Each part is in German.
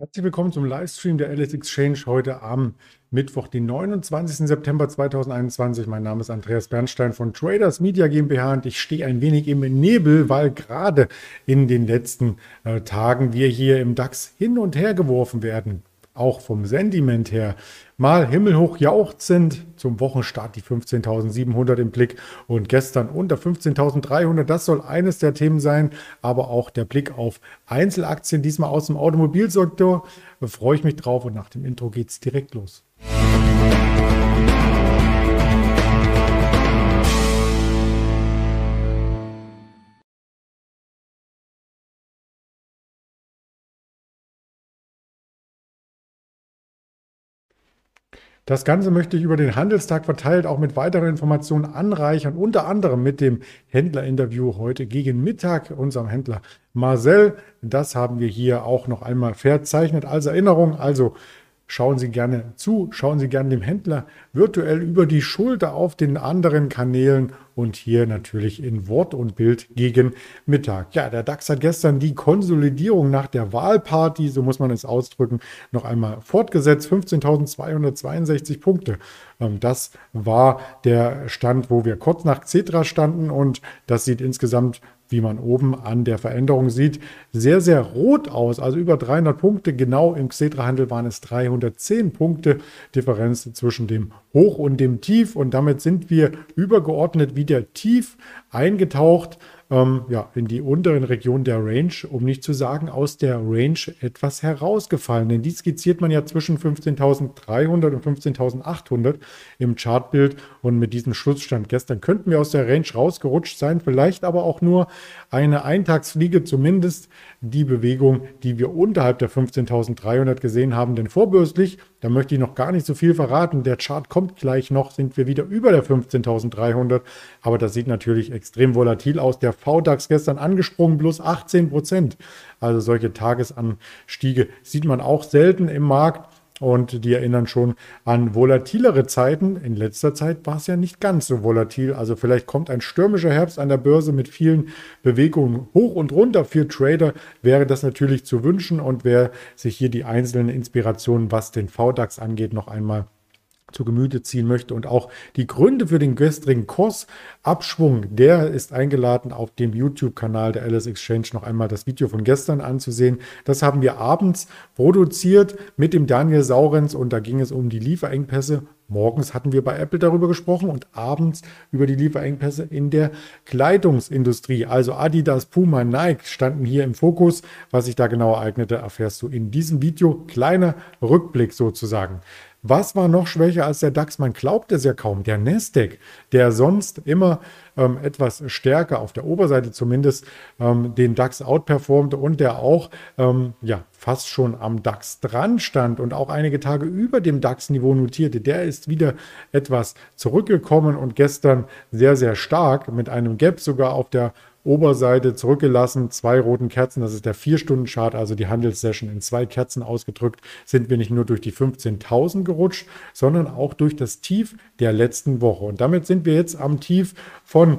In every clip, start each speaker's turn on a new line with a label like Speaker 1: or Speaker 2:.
Speaker 1: Herzlich willkommen zum Livestream der LS Exchange heute am Mittwoch, den 29. September 2021. Mein Name ist Andreas Bernstein von Traders Media GmbH und ich stehe ein wenig im Nebel, weil gerade in den letzten äh, Tagen wir hier im DAX hin und her geworfen werden auch vom Sentiment her mal himmelhoch jauchzend. Zum Wochenstart die 15.700 im Blick und gestern unter 15.300. Das soll eines der Themen sein, aber auch der Blick auf Einzelaktien, diesmal aus dem Automobilsektor. Da freue ich mich drauf und nach dem Intro geht es direkt los. Das Ganze möchte ich über den Handelstag verteilt auch mit weiteren Informationen anreichern, unter anderem mit dem Händlerinterview heute gegen Mittag, unserem Händler Marcel. Das haben wir hier auch noch einmal verzeichnet als Erinnerung. Also Schauen Sie gerne zu, schauen Sie gerne dem Händler virtuell über die Schulter auf den anderen Kanälen und hier natürlich in Wort und Bild gegen Mittag. Ja, der DAX hat gestern die Konsolidierung nach der Wahlparty, so muss man es ausdrücken, noch einmal fortgesetzt. 15.262 Punkte. Ähm, das war der Stand, wo wir kurz nach Cetra standen und das sieht insgesamt wie man oben an der Veränderung sieht, sehr, sehr rot aus. Also über 300 Punkte. Genau im Xetra-Handel waren es 310 Punkte Differenz zwischen dem Hoch und dem Tief. Und damit sind wir übergeordnet wieder tief eingetaucht ähm, ja, in die unteren Regionen der Range, um nicht zu sagen aus der Range etwas herausgefallen. Denn die skizziert man ja zwischen 15.300 und 15.800 im Chartbild. Und mit diesem Schlussstand gestern könnten wir aus der Range rausgerutscht sein, vielleicht aber auch nur eine Eintagsfliege, zumindest die Bewegung, die wir unterhalb der 15.300 gesehen haben. Denn vorbürstlich, da möchte ich noch gar nicht so viel verraten, der Chart kommt gleich noch, sind wir wieder über der 15.300. Aber das sieht natürlich extrem volatil aus. Der VDAX gestern angesprungen, plus 18 Prozent. Also solche Tagesanstiege sieht man auch selten im Markt. Und die erinnern schon an volatilere Zeiten. In letzter Zeit war es ja nicht ganz so volatil. Also vielleicht kommt ein stürmischer Herbst an der Börse mit vielen Bewegungen hoch und runter. Für Trader wäre das natürlich zu wünschen. Und wer sich hier die einzelnen Inspirationen, was den VDAX angeht, noch einmal zu Gemüte ziehen möchte und auch die Gründe für den gestrigen Kursabschwung, der ist eingeladen auf dem YouTube-Kanal der Alice Exchange noch einmal das Video von gestern anzusehen. Das haben wir abends produziert mit dem Daniel Saurenz und da ging es um die Lieferengpässe. Morgens hatten wir bei Apple darüber gesprochen und abends über die Lieferengpässe in der Kleidungsindustrie. Also Adidas, Puma, Nike standen hier im Fokus. Was sich da genau ereignete, erfährst du in diesem Video. Kleiner Rückblick sozusagen. Was war noch schwächer als der DAX? Man glaubt es ja kaum. Der Nasdaq, der sonst immer ähm, etwas stärker, auf der Oberseite zumindest, ähm, den DAX outperformte und der auch ähm, ja, fast schon am DAX dran stand und auch einige Tage über dem DAX-Niveau notierte, der ist wieder etwas zurückgekommen und gestern sehr, sehr stark mit einem Gap sogar auf der Oberseite zurückgelassen, zwei roten Kerzen, das ist der 4-Stunden-Chart, also die Handelssession in zwei Kerzen ausgedrückt, sind wir nicht nur durch die 15.000 gerutscht, sondern auch durch das Tief der letzten Woche. Und damit sind wir jetzt am Tief von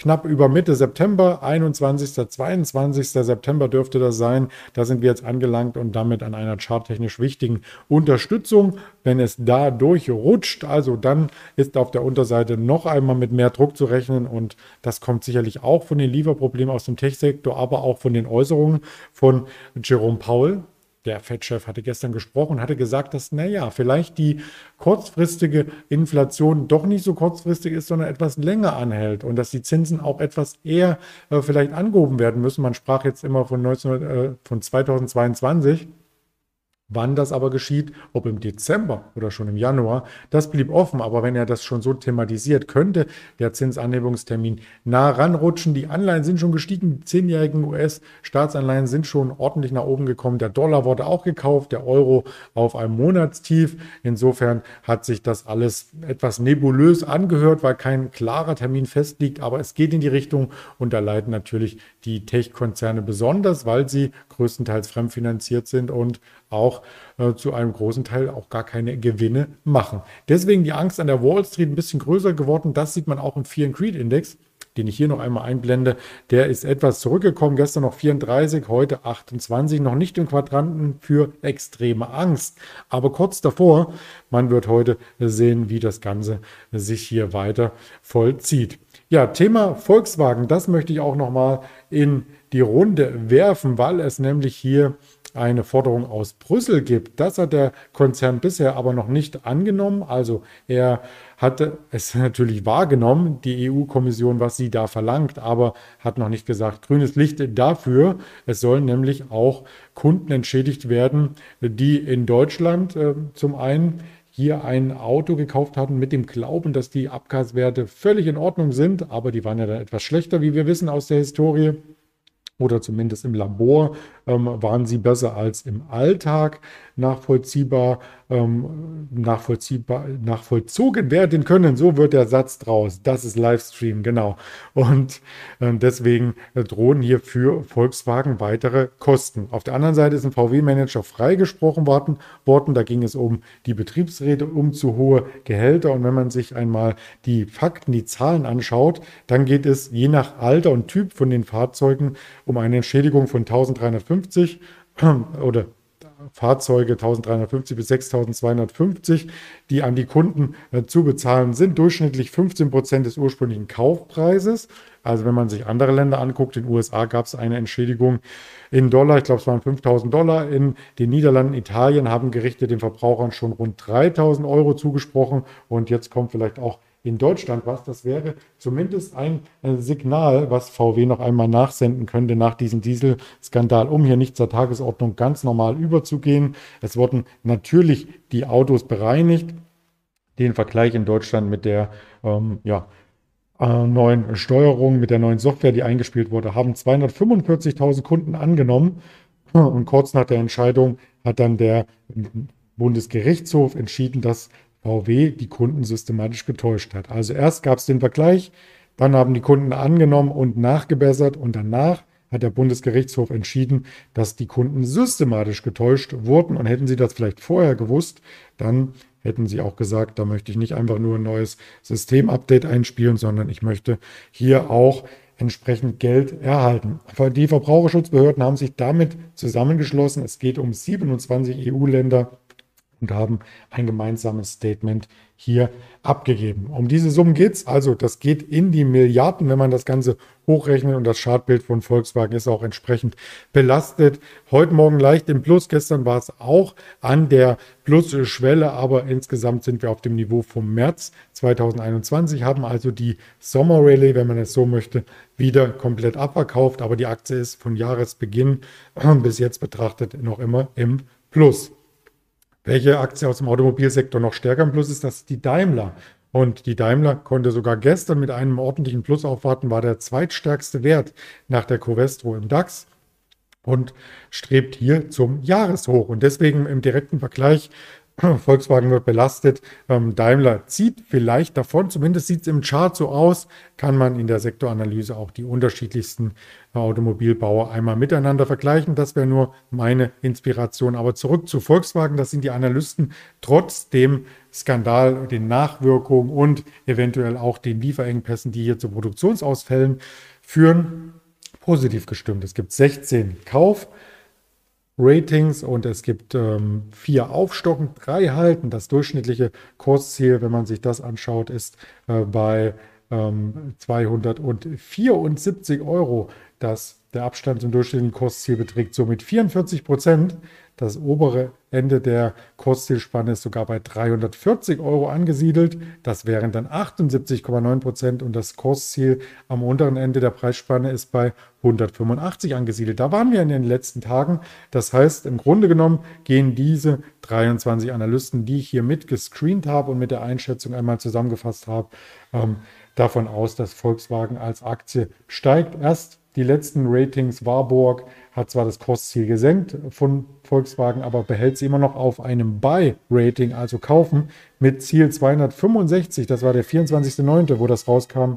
Speaker 1: knapp über Mitte September, 21. 22. September dürfte das sein. Da sind wir jetzt angelangt und damit an einer charttechnisch wichtigen Unterstützung. Wenn es da durchrutscht, also dann ist auf der Unterseite noch einmal mit mehr Druck zu rechnen und das kommt sicherlich auch von den Lieferproblemen aus dem Tech-Sektor, aber auch von den Äußerungen von Jerome Powell, der Fed-Chef hatte gestern gesprochen und hatte gesagt, dass, naja, vielleicht die kurzfristige Inflation doch nicht so kurzfristig ist, sondern etwas länger anhält und dass die Zinsen auch etwas eher äh, vielleicht angehoben werden müssen. Man sprach jetzt immer von, 19, äh, von 2022. Wann das aber geschieht, ob im Dezember oder schon im Januar, das blieb offen. Aber wenn er das schon so thematisiert, könnte der Zinsanhebungstermin nah ranrutschen. Die Anleihen sind schon gestiegen, die zehnjährigen US-Staatsanleihen sind schon ordentlich nach oben gekommen. Der Dollar wurde auch gekauft, der Euro auf einem Monatstief. Insofern hat sich das alles etwas nebulös angehört, weil kein klarer Termin festliegt. Aber es geht in die Richtung und da leiden natürlich die Tech-Konzerne besonders, weil sie größtenteils fremdfinanziert sind und auch äh, zu einem großen Teil auch gar keine Gewinne machen. Deswegen die Angst an der Wall Street ein bisschen größer geworden. Das sieht man auch im Fear and Creed Index. den ich hier noch einmal einblende, der ist etwas zurückgekommen. Gestern noch 34, heute 28. Noch nicht im Quadranten für extreme Angst. Aber kurz davor, man wird heute sehen, wie das Ganze sich hier weiter vollzieht. Ja, Thema Volkswagen, das möchte ich auch nochmal in die Runde werfen, weil es nämlich hier eine Forderung aus Brüssel gibt. Das hat der Konzern bisher aber noch nicht angenommen. Also er hatte es natürlich wahrgenommen, die EU-Kommission, was sie da verlangt, aber hat noch nicht gesagt, grünes Licht dafür. Es sollen nämlich auch Kunden entschädigt werden, die in Deutschland äh, zum einen hier ein Auto gekauft hatten mit dem Glauben, dass die Abgaswerte völlig in Ordnung sind, aber die waren ja dann etwas schlechter, wie wir wissen aus der Historie oder zumindest im Labor waren sie besser als im Alltag nachvollziehbar, ähm, nachvollziehbar, nachvollzogen werden können. So wird der Satz draus. Das ist Livestream, genau. Und äh, deswegen äh, drohen hier für Volkswagen weitere Kosten. Auf der anderen Seite ist ein VW-Manager freigesprochen worden. Da ging es um die Betriebsräte, um zu hohe Gehälter. Und wenn man sich einmal die Fakten, die Zahlen anschaut, dann geht es je nach Alter und Typ von den Fahrzeugen um eine Entschädigung von 1350 oder Fahrzeuge 1350 bis 6250, die an die Kunden äh, zu bezahlen sind. Durchschnittlich 15 Prozent des ursprünglichen Kaufpreises. Also wenn man sich andere Länder anguckt, in den USA gab es eine Entschädigung in Dollar, ich glaube es waren 5000 Dollar. In den Niederlanden, Italien haben Gerichte den Verbrauchern schon rund 3000 Euro zugesprochen. Und jetzt kommt vielleicht auch in Deutschland was. Das wäre zumindest ein Signal, was VW noch einmal nachsenden könnte nach diesem Dieselskandal, um hier nicht zur Tagesordnung ganz normal überzugehen. Es wurden natürlich die Autos bereinigt. Den Vergleich in Deutschland mit der ähm, ja, äh, neuen Steuerung, mit der neuen Software, die eingespielt wurde, haben 245.000 Kunden angenommen. Und kurz nach der Entscheidung hat dann der Bundesgerichtshof entschieden, dass VW die Kunden systematisch getäuscht hat. Also erst gab es den Vergleich, dann haben die Kunden angenommen und nachgebessert und danach hat der Bundesgerichtshof entschieden, dass die Kunden systematisch getäuscht wurden. Und hätten sie das vielleicht vorher gewusst, dann hätten sie auch gesagt, da möchte ich nicht einfach nur ein neues Systemupdate einspielen, sondern ich möchte hier auch entsprechend Geld erhalten. Die Verbraucherschutzbehörden haben sich damit zusammengeschlossen. Es geht um 27 EU-Länder und haben ein gemeinsames Statement hier abgegeben. Um diese Summen geht es. Also das geht in die Milliarden, wenn man das Ganze hochrechnet. Und das Chartbild von Volkswagen ist auch entsprechend belastet. Heute Morgen leicht im Plus. Gestern war es auch an der Plus-Schwelle. Aber insgesamt sind wir auf dem Niveau vom März 2021, haben also die Sommerrallye, wenn man es so möchte, wieder komplett abverkauft. Aber die Aktie ist von Jahresbeginn bis jetzt betrachtet noch immer im Plus. Welche Aktie aus dem Automobilsektor noch stärker im Plus ist, das ist die Daimler. Und die Daimler konnte sogar gestern mit einem ordentlichen Plus aufwarten, war der zweitstärkste Wert nach der Covestro im DAX und strebt hier zum Jahreshoch. Und deswegen im direkten Vergleich Volkswagen wird belastet. Ähm, Daimler zieht vielleicht davon, zumindest sieht es im Chart so aus, kann man in der Sektoranalyse auch die unterschiedlichsten Automobilbauer einmal miteinander vergleichen. Das wäre nur meine Inspiration. Aber zurück zu Volkswagen, das sind die Analysten trotz dem Skandal, den Nachwirkungen und eventuell auch den Lieferengpässen, die hier zu Produktionsausfällen führen, positiv gestimmt. Es gibt 16 Kauf. Ratings und es gibt ähm, vier Aufstocken, drei halten. Das durchschnittliche Kursziel, wenn man sich das anschaut, ist äh, bei ähm, 274 Euro. Das, der Abstand zum durchschnittlichen Kursziel beträgt somit 44 Prozent. Das obere Ende der Kurszielspanne ist sogar bei 340 Euro angesiedelt. Das wären dann 78,9 Prozent und das Kursziel am unteren Ende der Preisspanne ist bei 185 angesiedelt. Da waren wir in den letzten Tagen. Das heißt, im Grunde genommen gehen diese 23 Analysten, die ich hier mitgescreent habe und mit der Einschätzung einmal zusammengefasst habe, ähm, davon aus, dass Volkswagen als Aktie steigt. Erst die letzten Ratings Warburg hat zwar das Kursziel gesenkt von Volkswagen, aber behält sie immer noch auf einem Buy-Rating, also kaufen, mit Ziel 265. Das war der 24.09., wo das rauskam.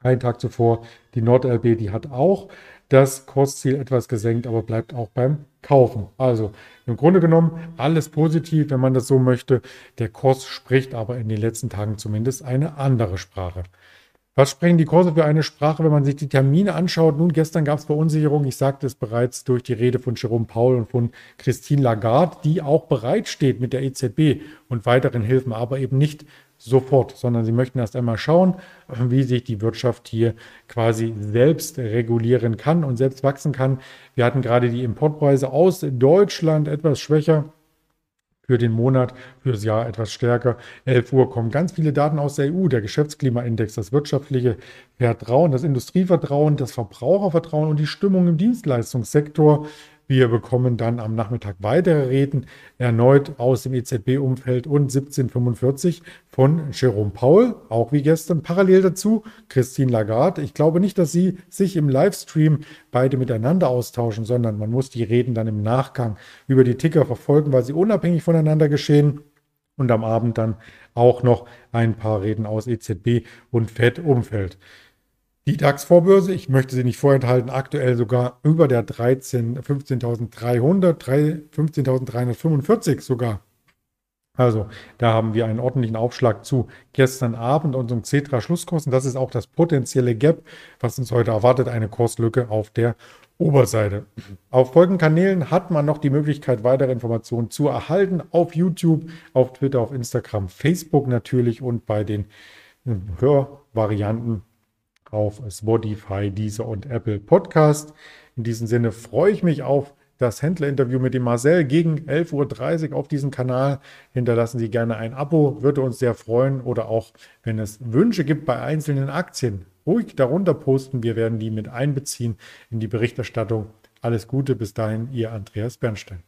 Speaker 1: Einen Tag zuvor. Die NordLB, die hat auch das Kursziel etwas gesenkt, aber bleibt auch beim Kaufen. Also im Grunde genommen alles positiv, wenn man das so möchte. Der Kurs spricht aber in den letzten Tagen zumindest eine andere Sprache. Was sprechen die Kurse für eine Sprache, wenn man sich die Termine anschaut? Nun, gestern gab es Verunsicherung. Ich sagte es bereits durch die Rede von Jerome Paul und von Christine Lagarde, die auch bereitsteht mit der EZB und weiteren Hilfen, aber eben nicht sofort, sondern sie möchten erst einmal schauen, wie sich die Wirtschaft hier quasi selbst regulieren kann und selbst wachsen kann. Wir hatten gerade die Importpreise aus Deutschland etwas schwächer für den Monat, für das Jahr etwas stärker. 11 Uhr kommen ganz viele Daten aus der EU, der Geschäftsklimaindex, das wirtschaftliche Vertrauen, das Industrievertrauen, das Verbrauchervertrauen und die Stimmung im Dienstleistungssektor. Wir bekommen dann am Nachmittag weitere Reden, erneut aus dem EZB-Umfeld und 1745 von Jerome Paul, auch wie gestern. Parallel dazu Christine Lagarde. Ich glaube nicht, dass sie sich im Livestream beide miteinander austauschen, sondern man muss die Reden dann im Nachgang über die Ticker verfolgen, weil sie unabhängig voneinander geschehen. Und am Abend dann auch noch ein paar Reden aus EZB und FED-Umfeld. Die DAX-Vorbörse, ich möchte sie nicht vorenthalten, aktuell sogar über der 13, 15.300, 15.345 sogar. Also da haben wir einen ordentlichen Aufschlag zu gestern Abend unserem Cetra-Schlusskurs. Und das ist auch das potenzielle Gap, was uns heute erwartet, eine Kurslücke auf der Oberseite. Auf folgenden Kanälen hat man noch die Möglichkeit, weitere Informationen zu erhalten. Auf YouTube, auf Twitter, auf Instagram, Facebook natürlich und bei den Hörvarianten auf Spotify, Deezer und Apple Podcast. In diesem Sinne freue ich mich auf das Händlerinterview mit dem Marcel gegen 11.30 Uhr auf diesem Kanal. Hinterlassen Sie gerne ein Abo, würde uns sehr freuen. Oder auch, wenn es Wünsche gibt bei einzelnen Aktien, ruhig darunter posten. Wir werden die mit einbeziehen in die Berichterstattung. Alles Gute, bis dahin, Ihr Andreas Bernstein.